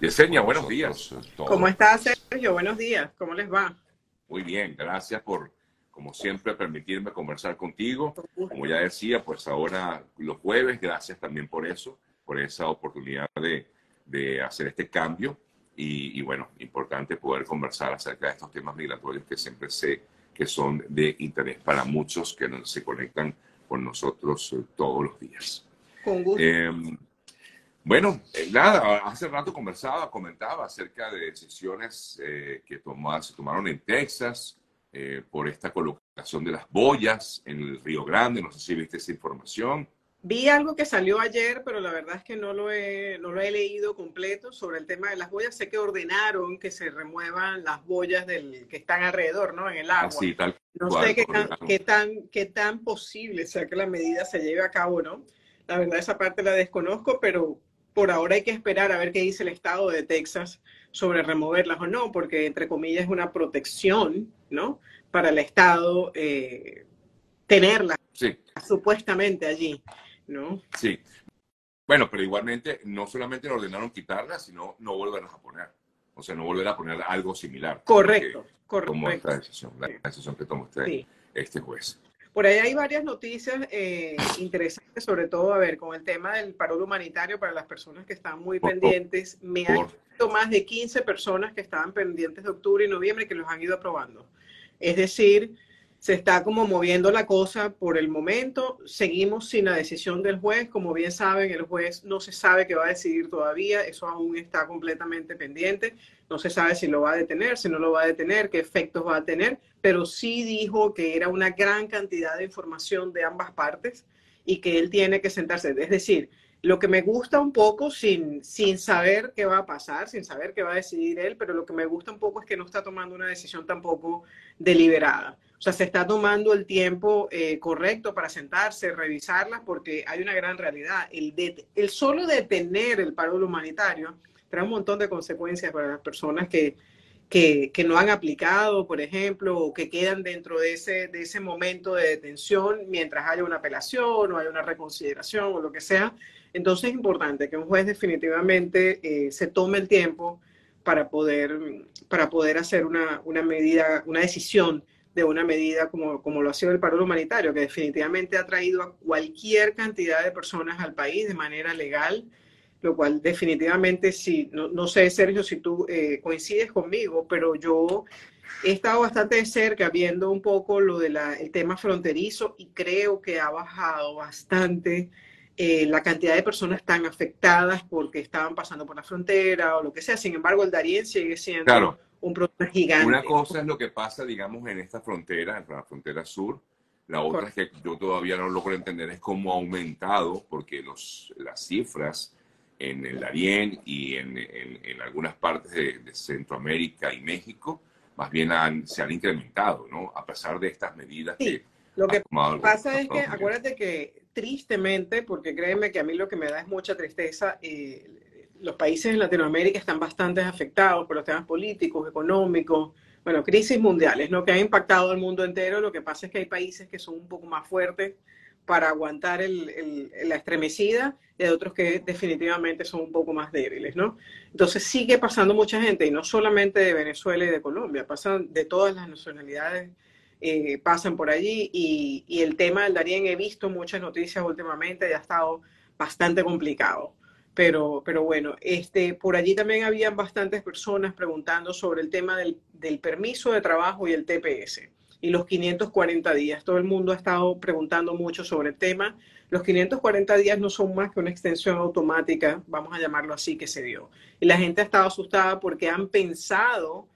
Yesenia, buenos días. ¿Cómo estás, Sergio? Buenos días. ¿Cómo les va? Muy bien, gracias por, como siempre, permitirme conversar contigo. Como ya decía, pues ahora los jueves, gracias también por eso, por esa oportunidad de, de hacer este cambio. Y, y, bueno, importante poder conversar acerca de estos temas migratorios que siempre sé que son de interés para muchos que se conectan con nosotros eh, todos los días. Con gusto. Eh, bueno, eh, nada, hace rato conversaba, comentaba acerca de decisiones eh, que tomó, se tomaron en Texas eh, por esta colocación de las boyas en el Río Grande. No sé si viste esa información. Vi algo que salió ayer, pero la verdad es que no lo he, no lo he leído completo sobre el tema de las boyas. Sé que ordenaron que se remuevan las boyas del, que están alrededor, ¿no? En el agua. Así, tal no cual, sé qué tan, qué, tan, qué tan posible sea que la medida se lleve a cabo, ¿no? La verdad esa parte la desconozco, pero por ahora hay que esperar a ver qué dice el estado de Texas sobre removerlas o no, porque entre comillas es una protección, ¿no? Para el estado eh, tenerlas Sí, supuestamente allí, ¿no? sí. Bueno, pero igualmente no solamente ordenaron quitarlas, sino no volverlas a poner. O sea, no volver a poner algo similar. Correcto, correcto. esta decisión, la decisión que tomó este, Sí. este juez. Por ahí hay varias noticias eh, interesantes, sobre todo, a ver, con el tema del paro humanitario para las personas que están muy Por- pendientes. Me han visto más de 15 personas que estaban pendientes de octubre y noviembre que los han ido aprobando. Es decir, se está como moviendo la cosa por el momento. Seguimos sin la decisión del juez. Como bien saben, el juez no se sabe qué va a decidir todavía. Eso aún está completamente pendiente. No se sabe si lo va a detener, si no lo va a detener, qué efectos va a tener, pero sí dijo que era una gran cantidad de información de ambas partes y que él tiene que sentarse. Es decir, lo que me gusta un poco sin, sin saber qué va a pasar, sin saber qué va a decidir él, pero lo que me gusta un poco es que no está tomando una decisión tampoco deliberada. O sea, se está tomando el tiempo eh, correcto para sentarse, revisarlas, porque hay una gran realidad. El, de, el solo detener el paro humanitario trae un montón de consecuencias para las personas que, que, que, no han aplicado, por ejemplo, o que quedan dentro de ese, de ese momento de detención mientras haya una apelación o haya una reconsideración o lo que sea. Entonces es importante que un juez definitivamente eh, se tome el tiempo para poder, para poder hacer una, una medida, una decisión de una medida como, como lo ha sido el paro humanitario, que definitivamente ha traído a cualquier cantidad de personas al país de manera legal, lo cual definitivamente sí, no, no sé, Sergio, si tú eh, coincides conmigo, pero yo he estado bastante de cerca viendo un poco lo del de tema fronterizo y creo que ha bajado bastante eh, la cantidad de personas tan afectadas porque estaban pasando por la frontera o lo que sea. Sin embargo, el Darién sigue siendo claro. Un problema gigante. Una cosa es lo que pasa, digamos, en esta frontera, en la frontera sur. La otra Correcto. es que yo todavía no logro entender es cómo ha aumentado, porque los, las cifras en el Darién y en, en, en algunas partes de, de, Centroamérica y México, más bien han, se han incrementado, ¿no? A pesar de estas medidas sí. que... Lo que pasa es que, acuérdate que tristemente, porque créeme que a mí lo que me da es mucha tristeza, eh, los países en Latinoamérica están bastante afectados por los temas políticos, económicos, bueno, crisis mundiales, ¿no? Que ha impactado al mundo entero. Lo que pasa es que hay países que son un poco más fuertes para aguantar el, el, la estremecida y otros que definitivamente son un poco más débiles, ¿no? Entonces sigue pasando mucha gente, y no solamente de Venezuela y de Colombia, pasan de todas las nacionalidades, eh, pasan por allí, y, y, el tema del Darién, he visto muchas noticias últimamente, ya ha estado bastante complicado. Pero, pero bueno, este, por allí también habían bastantes personas preguntando sobre el tema del, permiso de trabajo y el TPS y los 540 días. Todo el mundo ha estado preguntando mucho sobre el tema. Los 540 días no son más que una extensión automática, vamos a llamarlo así, que se dio. Y la gente ha estado asustada porque han pensado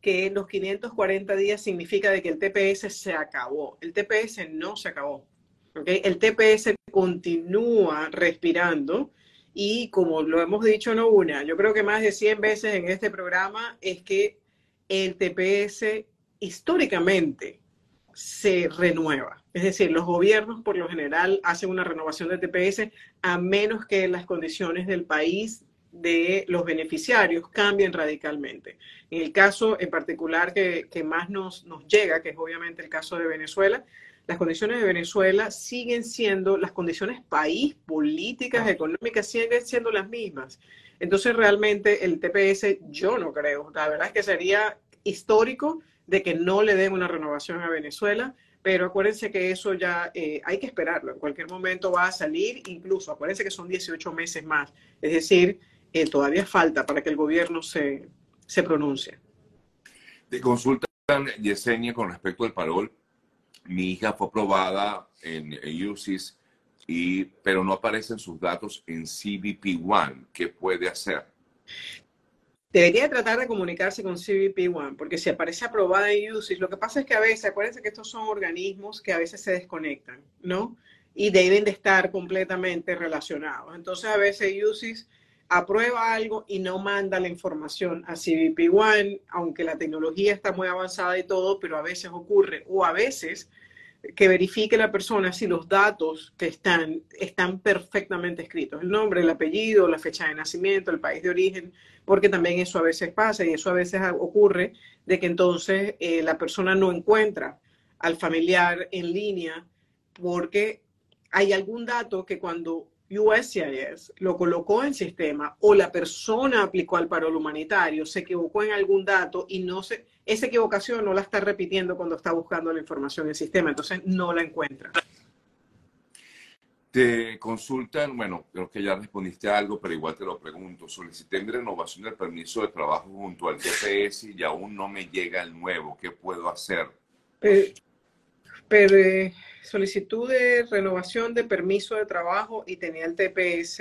que los 540 días significa de que el TPS se acabó. El TPS no se acabó. ¿okay? El TPS continúa respirando y como lo hemos dicho no una, yo creo que más de 100 veces en este programa es que el TPS históricamente se renueva. Es decir, los gobiernos por lo general hacen una renovación de TPS a menos que las condiciones del país de los beneficiarios cambien radicalmente. En el caso en particular que, más nos llega, que es obviamente el caso de Venezuela, las condiciones de Venezuela siguen siendo, las condiciones país, políticas, económicas, siguen siendo las mismas. Entonces, realmente el TPS, yo no creo. La verdad es que sería histórico de que no le den una renovación a Venezuela, pero acuérdense que eso ya eh, hay que esperarlo. En cualquier momento va a salir, incluso acuérdense que son 18 meses más. Es decir, eh, todavía falta para que el gobierno se, se pronuncie. Te consultan, Yesenia, con respecto al parol. Mi hija fue aprobada en, en UCIS, y, pero no aparecen sus datos en CBP One. ¿Qué puede hacer? Debería tratar de comunicarse con CBP One, porque si aparece aprobada en UCIS, lo que pasa es que a veces, acuérdense que estos son organismos que a veces se desconectan, ¿no? Y deben de estar completamente relacionados. Entonces, a veces UCIS aprueba algo y no manda la información a CBP One, aunque la tecnología está muy avanzada y todo, pero a veces ocurre, o a veces que verifique la persona si los datos que están están perfectamente escritos, el nombre, el apellido, la fecha de nacimiento, el país de origen, porque también eso a veces pasa y eso a veces ocurre de que entonces eh, la persona no encuentra al familiar en línea porque hay algún dato que cuando USCIS lo colocó en sistema o la persona aplicó al paro humanitario, se equivocó en algún dato y no se, esa equivocación no la está repitiendo cuando está buscando la información en el sistema, entonces no la encuentra. Te consultan, bueno, creo que ya respondiste algo, pero igual te lo pregunto. Solicité mi renovación del permiso de trabajo junto al TPS y aún no me llega el nuevo. ¿Qué puedo hacer? Pero, eh, solicitud de renovación de permiso de trabajo y tenía el TPS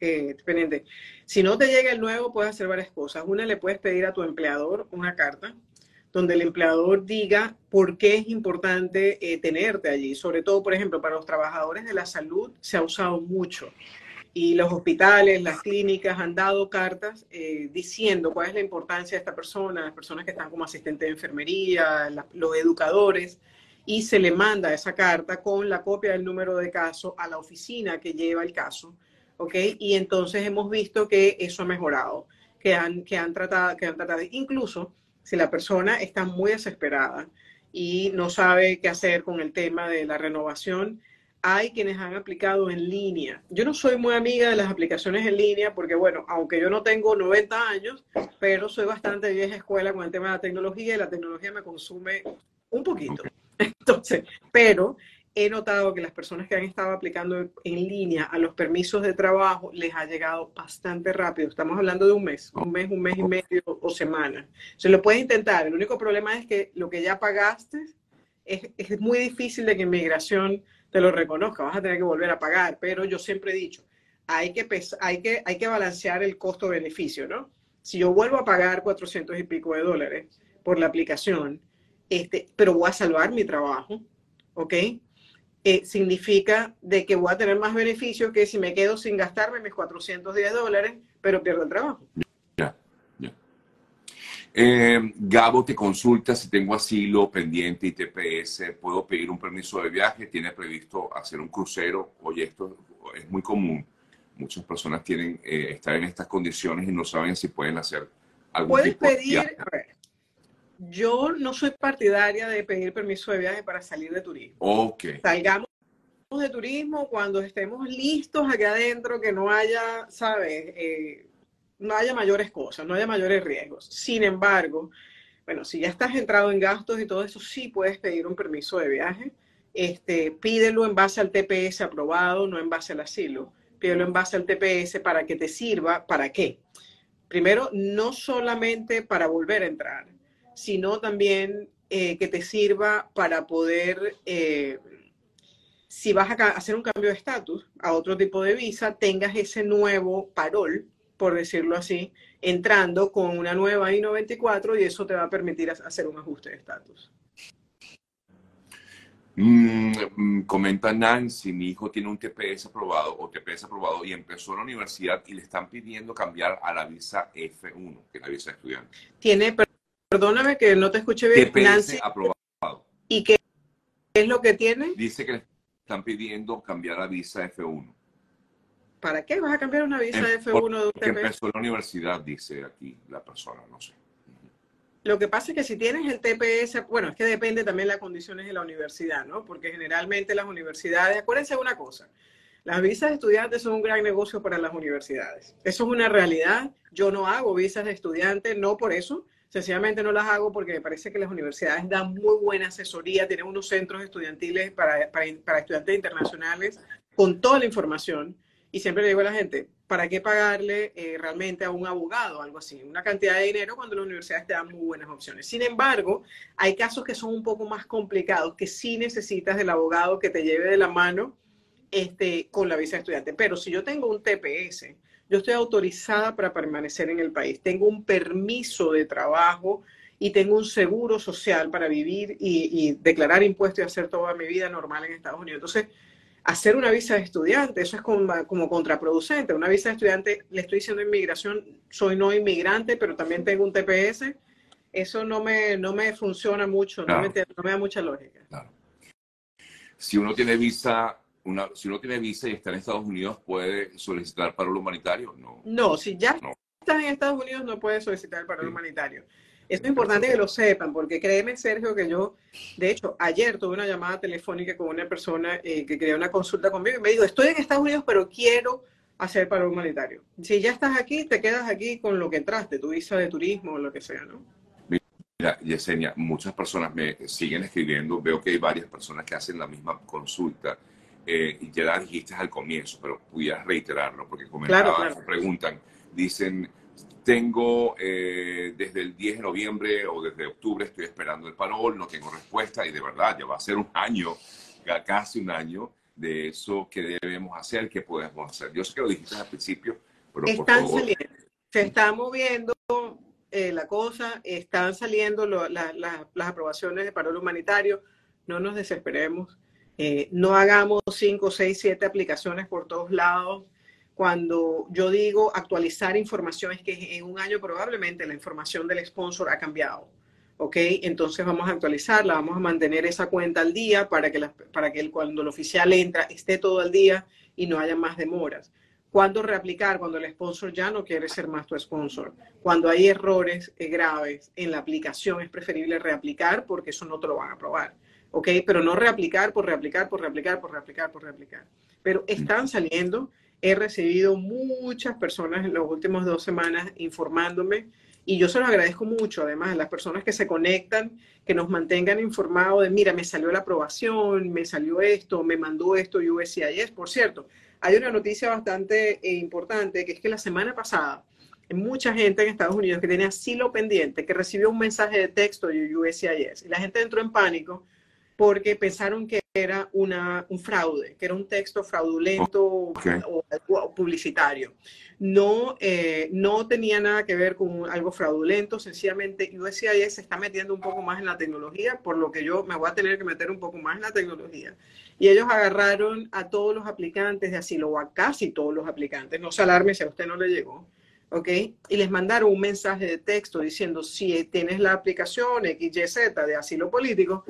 eh, pendiente. Si no te llega el nuevo, puedes hacer varias cosas. Una, le puedes pedir a tu empleador una carta donde el empleador diga por qué es importante eh, tenerte allí. Sobre todo, por ejemplo, para los trabajadores de la salud se ha usado mucho. Y los hospitales, las clínicas han dado cartas eh, diciendo cuál es la importancia de esta persona, las personas que están como asistentes de enfermería, los educadores y se le manda esa carta con la copia del número de caso a la oficina que lleva el caso, ¿ok? Y entonces hemos visto que eso ha mejorado, que han, que han, tratado, que han tratado, incluso si la persona está muy desesperada y no sabe qué hacer con el tema de la renovación, hay quienes han aplicado en línea. Yo no soy muy amiga de las aplicaciones en línea porque, bueno, aunque yo no tengo 90 años, pero soy bastante vieja escuela con el tema de la tecnología y la tecnología me consume un poquito. Entonces, pero he notado que las personas que han estado aplicando en línea a los permisos de trabajo les ha llegado bastante rápido. Estamos hablando de un mes, un mes, un mes y medio o semana. Se lo puedes intentar. El único problema es que lo que ya pagaste es, es muy difícil de que inmigración te lo reconozca. Vas a tener que volver a pagar. Pero yo siempre he dicho, hay que, hay que, hay que balancear el costo-beneficio, ¿no? Si yo vuelvo a pagar 400 y pico de dólares por la aplicación, este, pero voy a salvar mi trabajo, ¿ok? Eh, significa de que voy a tener más beneficio que si me quedo sin gastarme mis 410 dólares, pero pierdo el trabajo. Ya, ya. Eh, Gabo te consulta si tengo asilo pendiente y TPS, puedo pedir un permiso de viaje, tiene previsto hacer un crucero. Oye, esto es muy común. Muchas personas tienen eh, estar en estas condiciones y no saben si pueden hacer algo. Puedes pedir, a ver, yo no soy partidaria de pedir permiso de viaje para salir de turismo. Ok. Salgamos de turismo cuando estemos listos aquí adentro, que no haya, ¿sabes? Eh, no haya mayores cosas, no haya mayores riesgos. Sin embargo, bueno, si ya estás entrado en gastos y todo eso, sí puedes pedir un permiso de viaje. Este, pídelo en base al TPS aprobado, no en base al asilo. Pídelo en base al TPS para que te sirva. ¿Para qué? Primero, no solamente para volver a entrar, sino también eh, que te sirva para poder, eh, si vas a hacer un cambio de estatus a otro tipo de visa, tengas ese nuevo parol, por decirlo así, entrando con una nueva I-94 y eso te va a permitir hacer un ajuste de estatus. Mm, mm, comenta Nancy, mi hijo tiene un TPS aprobado o TPS aprobado y empezó la universidad y le están pidiendo cambiar a la visa F1, que es la visa de estudiante. Tiene, Perdóname que no te escuché bien. Nancy, aprobado. ¿Y qué es lo que tiene? Dice que le están pidiendo cambiar la visa F1. ¿Para qué vas a cambiar una visa em, F1 de un Porque empezó la universidad, dice aquí la persona, no sé. Lo que pasa es que si tienes el TPS, bueno, es que depende también de las condiciones de la universidad, ¿no? Porque generalmente las universidades, acuérdense de una cosa, Las visas de estudiantes son un gran negocio para las universidades. Eso es una realidad. Yo no hago visas de estudiantes, no por eso. Sencillamente no las hago porque me parece que las universidades dan muy buena asesoría, tienen unos centros estudiantiles para, para, estudiantes internacionales con toda la información. Y siempre le digo a la gente, ¿para qué pagarle eh, realmente a un abogado, algo así? Una cantidad de dinero cuando las universidades te dan muy buenas opciones. Sin embargo, hay casos que son un poco más complicados, que sí necesitas del abogado que te lleve de la mano este, con la visa de estudiante. Pero si yo tengo un TPS, yo estoy autorizada para permanecer en el país, tengo un permiso de trabajo y tengo un seguro social para vivir y, declarar impuestos y hacer toda mi vida normal en Estados Unidos. Entonces, hacer una visa de estudiante, eso es como, como, contraproducente. Una visa de estudiante, le estoy diciendo inmigración, soy no inmigrante, pero también tengo un TPS. Eso no me, no me funciona mucho, no, me, no, me, da mucha lógica. Si uno tiene visa si uno tiene visa y está en Estados Unidos, ¿puede solicitar paro humanitario? No. No, si ya estás en Estados Unidos, no puedes solicitar el paro humanitario. Es importante que lo sepan, porque créeme, Sergio, que yo, de hecho, ayer tuve una llamada telefónica con una persona eh, que quería una consulta conmigo y me dijo, estoy en Estados Unidos, pero quiero hacer paro humanitario. Si ya estás aquí, te quedas aquí con lo que entraste, tu visa de turismo o lo que sea, ¿no? Mira, Yesenia, muchas personas me siguen escribiendo, veo que hay varias personas que hacen la misma consulta eh, y ya la dijiste al comienzo, pero pudieras reiterarlo, porque comentaban, preguntan, dicen, tengo eh, desde el 10 de noviembre o desde octubre estoy esperando el parol, no tengo respuesta y de verdad ya va a ser un año, casi un año de eso que debemos hacer, que podemos hacer. Yo sé que lo dijiste al principio, pero Están saliendo, se está moviendo eh, la cosa, están saliendo las aprobaciones de parol humanitario, no nos desesperemos eh, no hagamos 5, 6, 7 aplicaciones por todos lados. Cuando yo digo actualizar información, es que en un año probablemente la información del sponsor ha cambiado. ¿Ok? Entonces vamos a actualizarla, vamos a mantener esa cuenta al día para que, cuando el oficial entra esté todo al día y no haya más demoras. ¿Cuándo reaplicar? Cuando el sponsor ya no quiere ser más tu sponsor. Cuando hay errores eh, graves en la aplicación es preferible reaplicar porque eso no te lo van a aprobar. ¿Ok? Pero no reaplicar por reaplicar, por reaplicar, por reaplicar, por reaplicar. Pero están saliendo. He recibido muchas personas en las últimas dos semanas informándome y yo se los agradezco mucho, además, a las personas que se conectan, que nos mantengan informados de, mira, me salió la aprobación, me salió esto, me mandó esto USCIS. Por cierto, hay una noticia bastante eh, importante, que es que la semana pasada, mucha gente en Estados Unidos que tiene asilo pendiente, que recibió un mensaje de texto de USCIS, y la gente entró en pánico porque pensaron que era una, un fraude, que era un texto fraudulento o, publicitario. No, eh, no tenía nada que ver con algo fraudulento, sencillamente USCIS se está metiendo un poco más en la tecnología, por lo que yo me voy a tener que meter un poco más en la tecnología. Y ellos agarraron a todos los aplicantes de asilo, o a casi todos los aplicantes, no se alarme si a usted no le llegó, ¿ok? Y les mandaron un mensaje de texto diciendo, si tienes la aplicación XYZ de asilo político,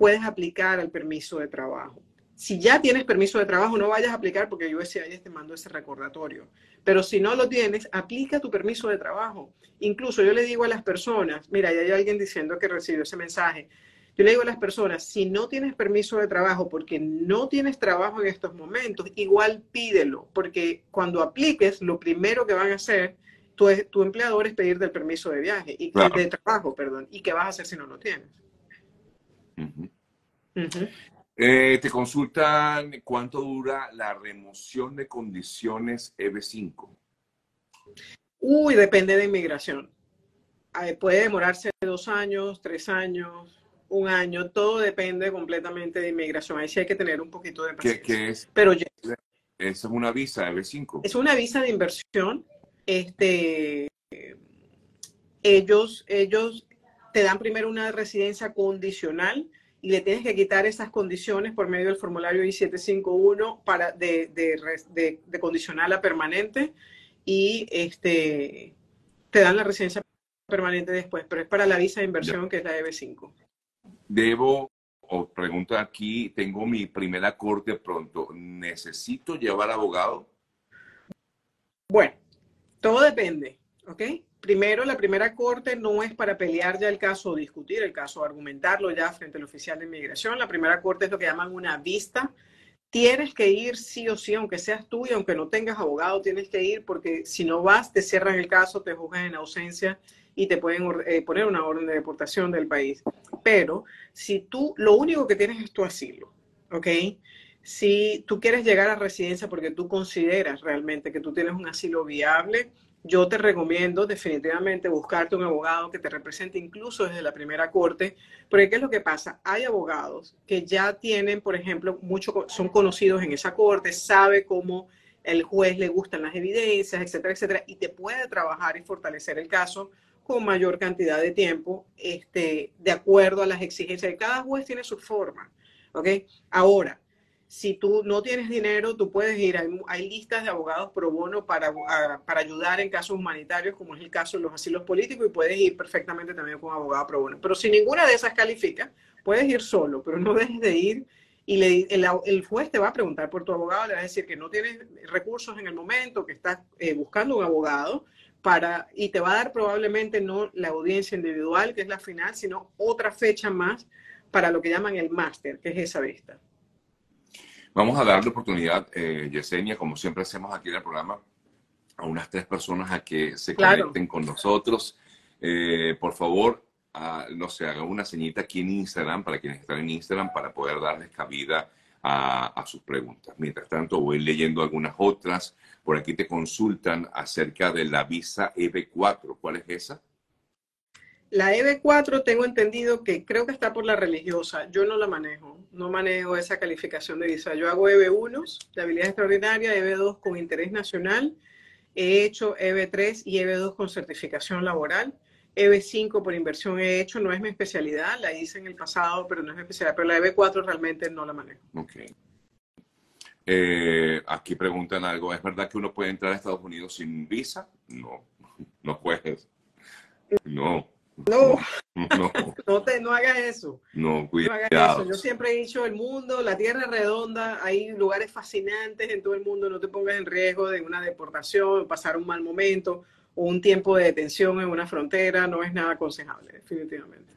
puedes aplicar al permiso de trabajo. Si ya tienes permiso de trabajo, no vayas a aplicar porque USCIS te mandó ese recordatorio. Pero si no lo tienes, aplica tu permiso de trabajo. Incluso yo le digo a las personas, mira, ya hay alguien diciendo que recibió ese mensaje. Yo le digo a las personas, si no tienes permiso de trabajo porque no tienes trabajo en estos momentos, igual pídelo, porque cuando apliques, lo primero que van a hacer tu, tu empleador es pedirte el permiso de viaje y de trabajo, perdón, y qué vas a hacer si no lo tienes. Eh, te consultan cuánto dura la remoción de condiciones EB5. Uy, depende de inmigración. puede demorarse dos años, tres años, un año, todo depende completamente de inmigración. Ahí sí hay que tener un poquito de paciencia. ¿Qué, es? Pero es una visa EB5. Es una visa de inversión. Este, ellos, ellos te dan primero una residencia condicional y le tienes que quitar esas condiciones por medio del formulario I-751 para de, de, de, condicional a permanente y este, te dan la residencia permanente después, pero es para la visa de inversión que es la EB5. Debo, o pregunta aquí, tengo mi primera corte pronto, ¿necesito llevar abogado? Bueno, todo depende, ¿ok? Primero, la primera corte no es para pelear ya el caso o discutir el caso, argumentarlo ya frente al oficial de inmigración. La primera corte es lo que llaman una vista. tienes que ir sí o sí, aunque seas tú y aunque no tengas abogado, tienes que ir porque si no vas, te cierran el caso, te juzgan en ausencia y te pueden eh, poner una orden de deportación del país. Pero si tú, lo único que tienes es tu asilo, ¿ok? Si tú quieres llegar a residencia porque tú consideras realmente que tú tienes un asilo viable, yo te recomiendo definitivamente buscarte un abogado que te represente incluso desde la primera corte, porque ¿qué es lo que pasa? Hay abogados que ya tienen, por ejemplo, mucho, son conocidos en esa corte, sabe cómo el juez le gustan las evidencias, etcétera, etcétera, y te puede trabajar y fortalecer el caso con mayor cantidad de tiempo, este, de acuerdo a las exigencias cada juez tiene su forma, ¿ok? Ahora, si tú no tienes dinero, tú puedes ir, hay, listas de abogados pro bono para, para, ayudar en casos humanitarios, como es el caso de los asilos políticos, y puedes ir perfectamente también con abogado pro bono. Pero si ninguna de esas califica, puedes ir solo, pero no dejes de ir y le, el, juez te va a preguntar por tu abogado, le va a decir que no tienes recursos en el momento, que estás eh, buscando un abogado, para, y te va a dar probablemente no la audiencia individual, que es la final, sino otra fecha más para lo que llaman el máster, que es esa vista. Vamos a darle oportunidad, eh, Yesenia, como siempre hacemos aquí en el programa, a unas tres personas a que se conecten con nosotros. Eh, por favor, no sé, hagan una señita aquí en Instagram, para quienes están en Instagram, para poder darles cabida a, a, sus preguntas. Mientras tanto, voy leyendo algunas otras. Por aquí te consultan acerca de la visa EB4. ¿Cuál es esa? La EB4 tengo entendido que creo que está por la religiosa. Yo no la manejo, no manejo esa calificación de visa. Yo hago EB1 de habilidad extraordinaria, EB2 con interés nacional. He hecho EB3 y EB2 con certificación laboral. EB5 por inversión he hecho, no es mi especialidad, la hice en el pasado, pero no es mi especialidad. Pero la EB4 realmente no la manejo. Ok. Eh, aquí preguntan algo, ¿es verdad que uno puede entrar a Estados Unidos sin visa? No, no puedes. No. No, no, no, te, no hagas eso. No, cuidado. Yo siempre he dicho, el mundo, la tierra es redonda, hay lugares fascinantes en todo el mundo, no te pongas en riesgo de una deportación, pasar un mal momento o un tiempo de detención en una frontera, no es nada aconsejable, definitivamente.